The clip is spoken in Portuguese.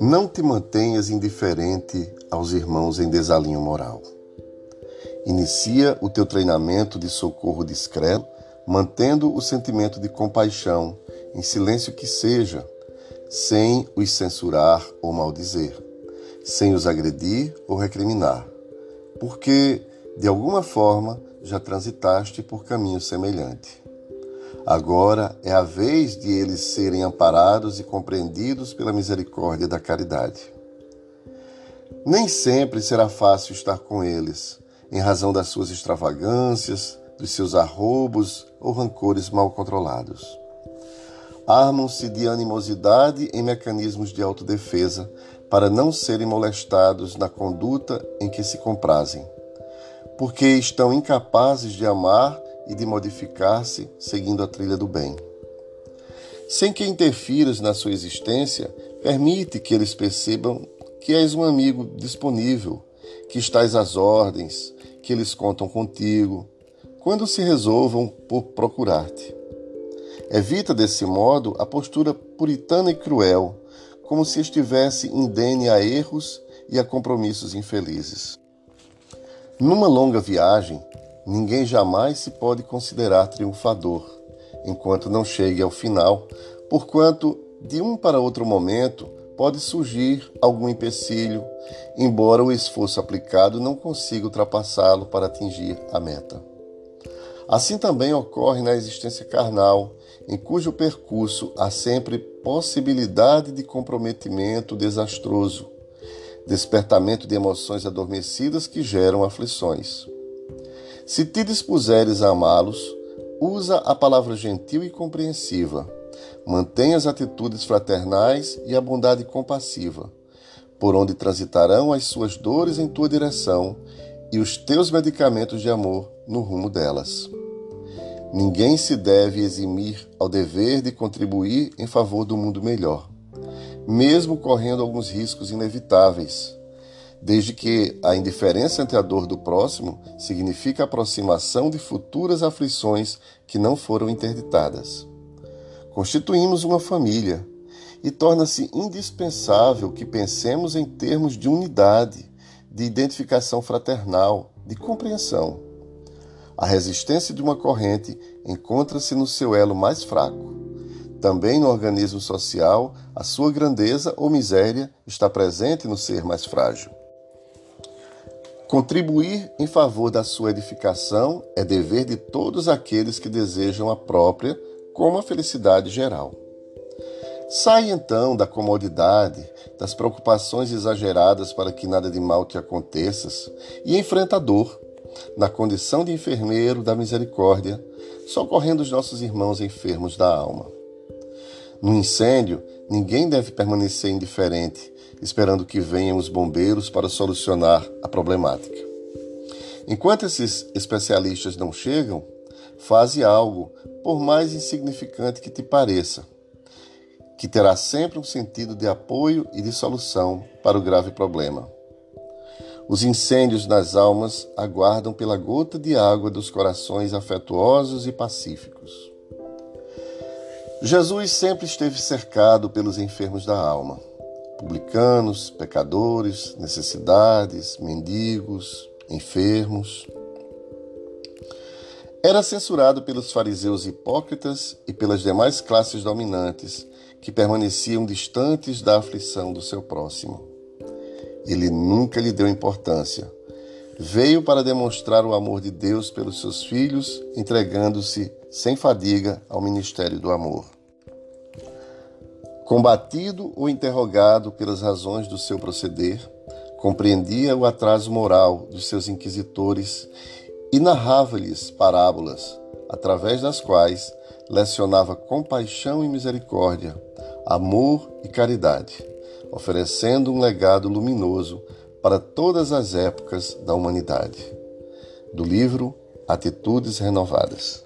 Não te mantenhas indiferente aos irmãos em desalinho moral. Inicia o teu treinamento de socorro discreto, mantendo o sentimento de compaixão, em silêncio que seja, sem os censurar ou maldizer, sem os agredir ou recriminar, porque, de alguma forma, já transitaste por caminho semelhante. Agora é a vez de eles serem amparados e compreendidos pela misericórdia da caridade. Nem sempre será fácil estar com eles, em razão das suas extravagâncias, dos seus arrobos ou rancores mal controlados. Armam-se de animosidade em mecanismos de autodefesa para não serem molestados na conduta em que se comprazem, porque estão incapazes de amar e de modificar-se seguindo a trilha do bem. Sem que interfiras na sua existência, permite que eles percebam que és um amigo disponível, que estás às ordens, que eles contam contigo, quando se resolvam por procurar-te. Evita desse modo a postura puritana e cruel, como se estivesse indene a erros e a compromissos infelizes. Numa longa viagem, ninguém jamais se pode considerar triunfador, enquanto não chegue ao final, porquanto de um para outro momento pode surgir algum empecilho, embora o esforço aplicado não consiga ultrapassá-lo para atingir a meta. Assim também ocorre na existência carnal, em cujo percurso há sempre possibilidade de comprometimento desastroso, despertamento de emoções adormecidas que geram aflições. Se te dispuseres a amá-los, usa a palavra gentil e compreensiva. Mantenha as atitudes fraternais e a bondade compassiva, por onde transitarão as suas dores em tua direção e os teus medicamentos de amor no rumo delas. Ninguém se deve eximir ao dever de contribuir em favor do mundo melhor, mesmo correndo alguns riscos inevitáveis desde que a indiferença ante a dor do próximo significa a aproximação de futuras aflições que não foram interditadas. Constituímos uma família e torna-se indispensável que pensemos em termos de unidade, de identificação fraternal, de compreensão. A resistência de uma corrente encontra-se no seu elo mais fraco. Também no organismo social, a sua grandeza ou miséria está presente no ser mais frágil. Contribuir em favor da sua edificação é dever de todos aqueles que desejam a própria como a felicidade geral. Sai então da comodidade, das preocupações exageradas para que nada de mal te aconteças e enfrenta a dor, na condição de enfermeiro da misericórdia, socorrendo os nossos irmãos enfermos da alma. No incêndio, ninguém deve permanecer indiferente, esperando que venham os bombeiros para solucionar a problemática. Enquanto esses especialistas não chegam, faze algo, por mais insignificante que te pareça, que terá sempre um sentido de apoio e de solução para o grave problema. Os incêndios nas almas aguardam pela gota de água dos corações afetuosos e pacíficos. Jesus sempre esteve cercado pelos enfermos da alma publicanos, pecadores, necessidades, mendigos, enfermos. Era censurado pelos fariseus hipócritas e pelas demais classes dominantes que permaneciam distantes da aflição do seu próximo. Ele nunca lhe deu importância. Veio para demonstrar o amor de Deus pelos seus filhos, entregando-se sem fadiga ao ministério do amor. Combatido ou interrogado pelas razões do seu proceder, compreendia o atraso moral dos seus inquisitores e narrava-lhes parábolas, através das quais lecionava compaixão e misericórdia, amor e caridade, oferecendo um legado luminoso para todas as épocas da humanidade. Do livro Atitudes Renovadas.